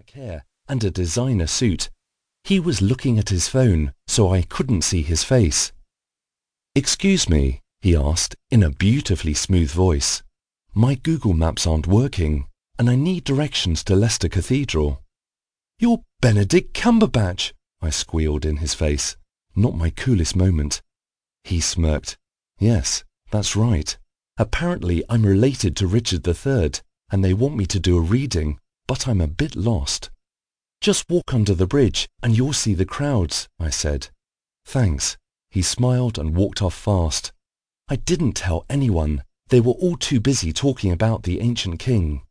black hair and a designer suit. He was looking at his phone, so I couldn't see his face. Excuse me, he asked in a beautifully smooth voice. My Google Maps aren't working, and I need directions to Leicester Cathedral. You're Benedict Cumberbatch, I squealed in his face. Not my coolest moment. He smirked. Yes, that's right. Apparently I'm related to Richard III, and they want me to do a reading, but I'm a bit lost. Just walk under the bridge and you'll see the crowds, I said. Thanks. He smiled and walked off fast. I didn't tell anyone. They were all too busy talking about the ancient king.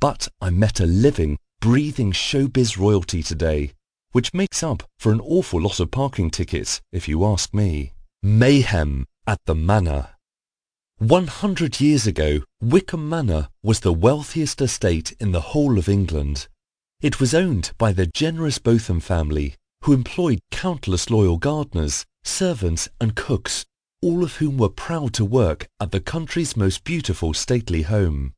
But I met a living, breathing showbiz royalty today, which makes up for an awful lot of parking tickets, if you ask me. Mayhem at the Manor. One hundred years ago, Wickham Manor was the wealthiest estate in the whole of England. It was owned by the generous Botham family, who employed countless loyal gardeners, servants and cooks, all of whom were proud to work at the country's most beautiful stately home.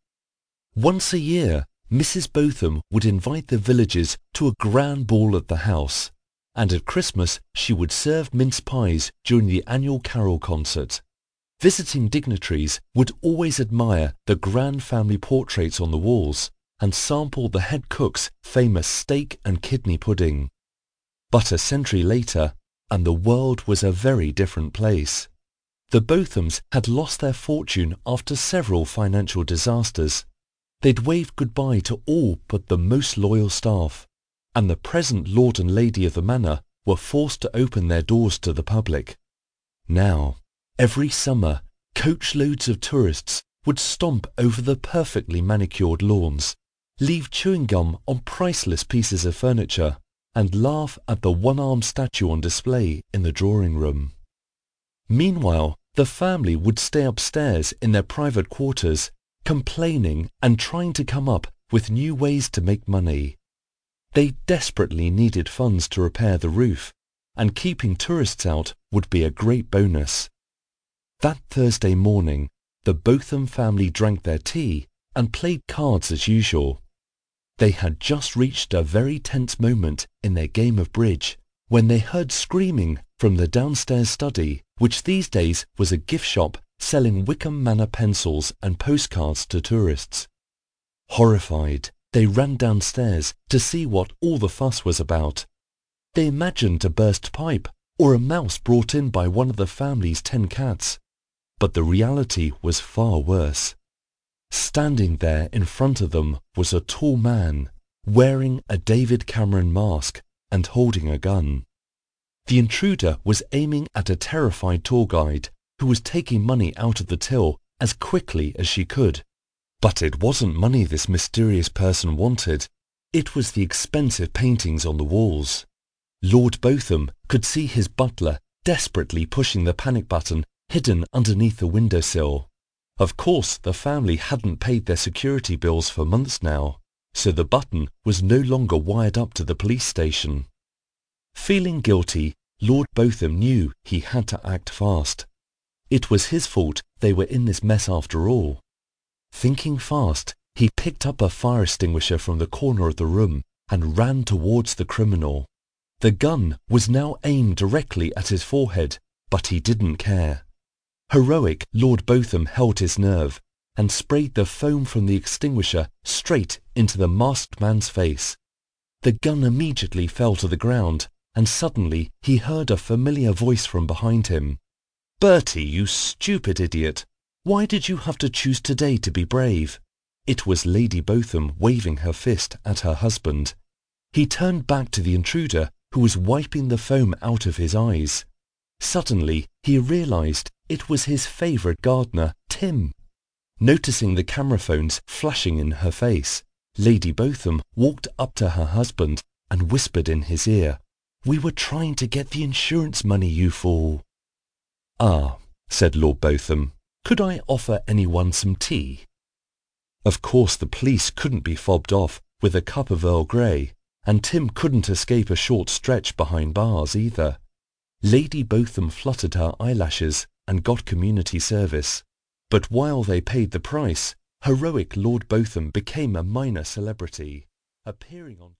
Once a year, Mrs. Botham would invite the villagers to a grand ball at the house, and at Christmas she would serve mince pies during the annual carol concert. Visiting dignitaries would always admire the grand family portraits on the walls and sample the head cook's famous steak and kidney pudding. But a century later, and the world was a very different place. The Bothams had lost their fortune after several financial disasters. They'd waved goodbye to all but the most loyal staff, and the present Lord and Lady of the Manor were forced to open their doors to the public. Now, every summer, coachloads of tourists would stomp over the perfectly manicured lawns, leave chewing gum on priceless pieces of furniture, and laugh at the one-armed statue on display in the drawing room. Meanwhile, the family would stay upstairs in their private quarters, complaining and trying to come up with new ways to make money. They desperately needed funds to repair the roof, and keeping tourists out would be a great bonus. That Thursday morning, the Botham family drank their tea and played cards as usual. They had just reached a very tense moment in their game of bridge when they heard screaming from the downstairs study, which these days was a gift shop selling Wickham Manor pencils and postcards to tourists. Horrified, they ran downstairs to see what all the fuss was about. They imagined a burst pipe or a mouse brought in by one of the family's ten cats. But the reality was far worse. Standing there in front of them was a tall man, wearing a David Cameron mask and holding a gun. The intruder was aiming at a terrified tour guide who was taking money out of the till as quickly as she could. But it wasn't money this mysterious person wanted. It was the expensive paintings on the walls. Lord Botham could see his butler desperately pushing the panic button hidden underneath the windowsill. Of course, the family hadn't paid their security bills for months now, so the button was no longer wired up to the police station. Feeling guilty, Lord Botham knew he had to act fast. It was his fault they were in this mess after all. Thinking fast, he picked up a fire extinguisher from the corner of the room and ran towards the criminal. The gun was now aimed directly at his forehead, but he didn't care. Heroic Lord Botham held his nerve and sprayed the foam from the extinguisher straight into the masked man's face. The gun immediately fell to the ground, and suddenly he heard a familiar voice from behind him. Bertie, you stupid idiot! Why did you have to choose today to be brave? It was Lady Botham waving her fist at her husband. He turned back to the intruder who was wiping the foam out of his eyes. Suddenly, he realized it was his favourite gardener, Tim. Noticing the camera phones flashing in her face, Lady Botham walked up to her husband and whispered in his ear, We were trying to get the insurance money, you fool. Ah, said Lord Botham, could I offer anyone some tea? Of course the police couldn't be fobbed off with a cup of Earl Grey, and Tim couldn't escape a short stretch behind bars either. Lady Botham fluttered her eyelashes and got community service. But while they paid the price, heroic Lord Botham became a minor celebrity, appearing on